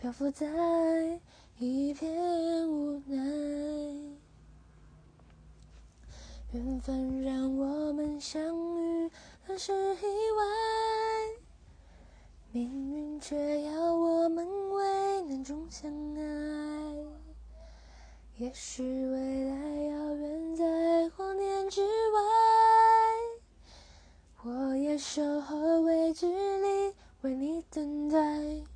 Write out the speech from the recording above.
漂浮在一片无奈。缘分让我们相遇，很是意外，命运却要我们危难中相爱。也许未来遥远在光年之外。我也守候未知里，为你等待。